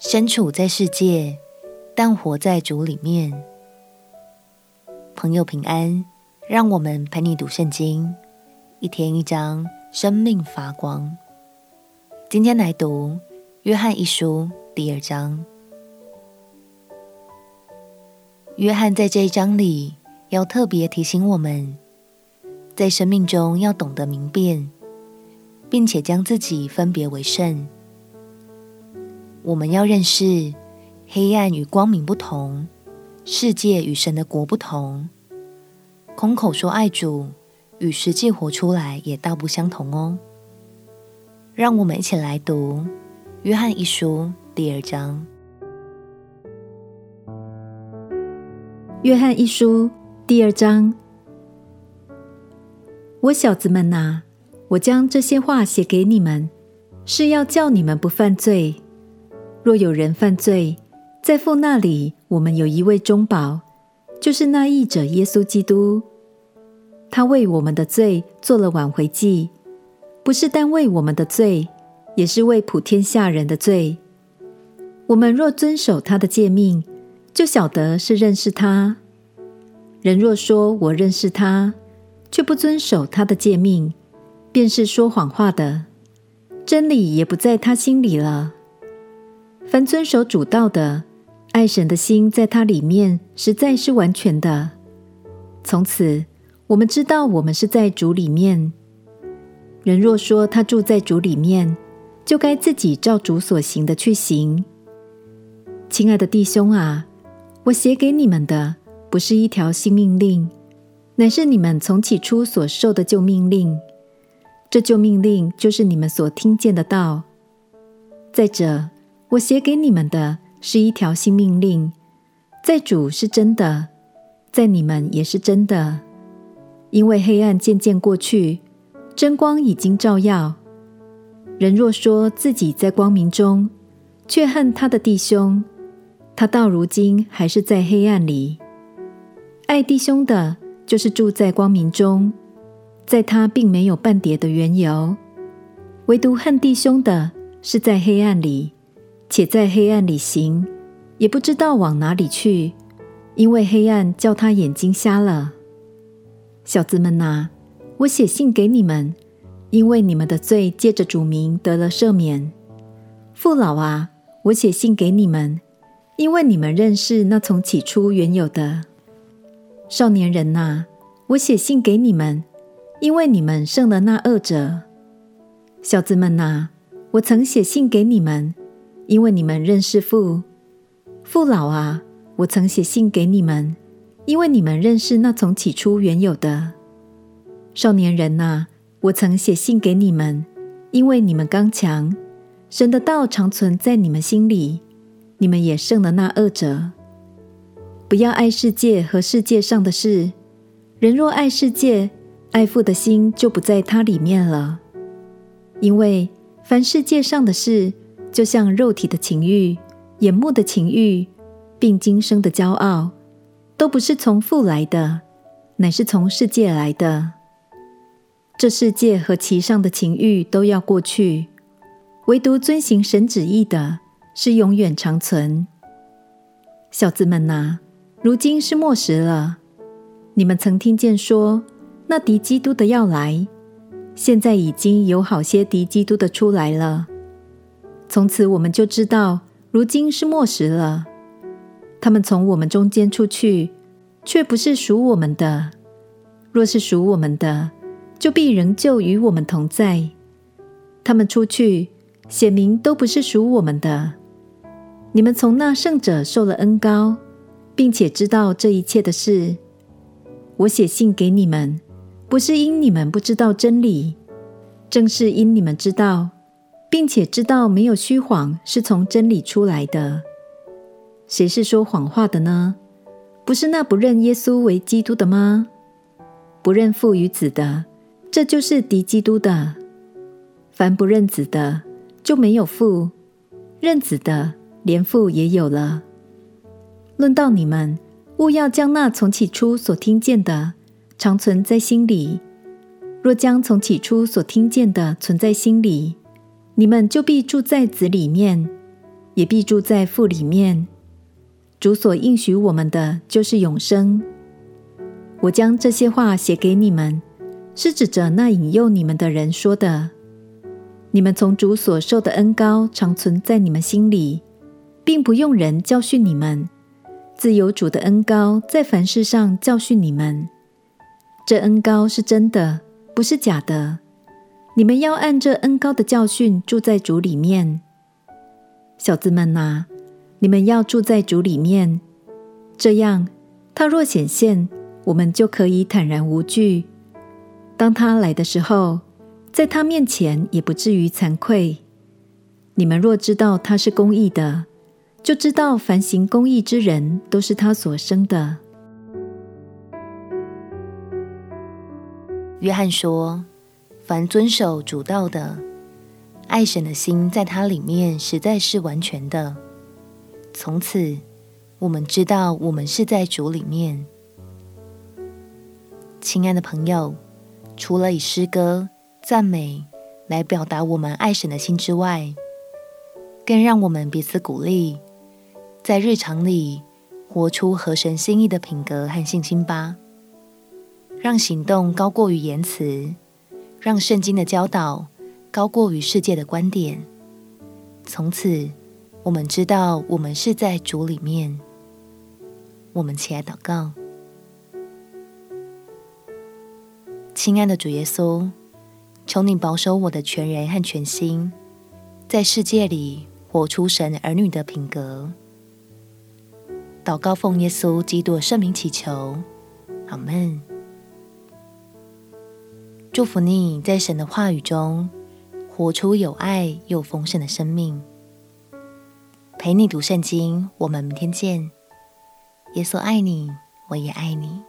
身处在世界，但活在主里面。朋友平安，让我们陪你读圣经，一天一章，生命发光。今天来读约翰一书第二章。约翰在这一章里要特别提醒我们，在生命中要懂得明辨，并且将自己分别为圣。我们要认识黑暗与光明不同，世界与神的国不同。空口说爱主，与实际活出来也大不相同哦。让我们一起来读《约翰一书》第二章。《约翰一书》第二章，我小子们哪，我将这些话写给你们，是要叫你们不犯罪。若有人犯罪，在父那里，我们有一位中保，就是那义者耶稣基督。他为我们的罪做了挽回祭，不是单为我们的罪，也是为普天下人的罪。我们若遵守他的诫命，就晓得是认识他。人若说我认识他，却不遵守他的诫命，便是说谎话的，真理也不在他心里了。凡遵守主道的，爱神的心在他里面实在是完全的。从此，我们知道我们是在主里面。人若说他住在主里面，就该自己照主所行的去行。亲爱的弟兄啊，我写给你们的不是一条新命令，乃是你们从起初所受的旧命令。这旧命令就是你们所听见的道。再者，我写给你们的是一条新命令，在主是真的，在你们也是真的。因为黑暗渐渐过去，真光已经照耀。人若说自己在光明中，却恨他的弟兄，他到如今还是在黑暗里。爱弟兄的，就是住在光明中，在他并没有半点的缘由；唯独恨弟兄的，是在黑暗里。且在黑暗里行，也不知道往哪里去，因为黑暗叫他眼睛瞎了。小子们哪，我写信给你们，因为你们的罪借着主名得了赦免。父老啊，我写信给你们，因为你们认识那从起初原有的。少年人哪，我写信给你们，因为你们胜了那恶者。小子们哪，我曾写信给你们。因为你们认识父，父老啊，我曾写信给你们，因为你们认识那从起初原有的。少年人呐，我曾写信给你们，因为你们刚强，神的道常存在你们心里，你们也胜了那恶者。不要爱世界和世界上的事，人若爱世界，爱父的心就不在他里面了。因为凡世界上的事，就像肉体的情欲、眼目的情欲，并今生的骄傲，都不是从父来的，乃是从世界来的。这世界和其上的情欲都要过去，唯独遵行神旨意的，是永远长存。小子们哪，如今是末时了。你们曾听见说，那敌基督的要来，现在已经有好些敌基督的出来了。从此我们就知道，如今是末时了。他们从我们中间出去，却不是属我们的；若是属我们的，就必仍旧与我们同在。他们出去，显明都不是属我们的。你们从那圣者受了恩膏，并且知道这一切的事。我写信给你们，不是因你们不知道真理，正是因你们知道。并且知道没有虚谎是从真理出来的。谁是说谎话的呢？不是那不认耶稣为基督的吗？不认父与子的，这就是敌基督的。凡不认子的，就没有父；认子的，连父也有了。论到你们，务要将那从起初所听见的，常存在心里。若将从起初所听见的存在心里，你们就必住在子里面，也必住在父里面。主所应许我们的就是永生。我将这些话写给你们，是指着那引诱你们的人说的。你们从主所受的恩膏常存在你们心里，并不用人教训你们，自有主的恩膏在凡事上教训你们。这恩膏是真的，不是假的。你们要按这恩高的教训住在主里面。小子们呐、你们要住在主里面，这样他若显现。我们就可以坦然无惧。当他来的时候，在他面前也不至于惭愧。你们若知道他是公义的，就知道凡行公义之人都是他所生的。约翰说：“凡遵守主道的，爱神的心在他里面实在是完全的。从此，我们知道我们是在主里面。”亲爱的朋友，除了以诗歌赞美来表达我们爱神的心之外，更让我们彼此鼓励，在日常里活出合神心意的品格和信心吧。让行动高过于言辞，让圣经的教导高过于世界的观点。从此，我们知道我们是在主里面。我们起来祷告。亲爱的主耶稣，求你保守我的全人和全心，在世界里活出神儿女的品格。祷告奉耶稣基督圣名祈求，阿门。祝福你在神的话语中活出有爱又丰盛的生命。陪你读圣经，我们明天见。耶稣爱你，我也爱你。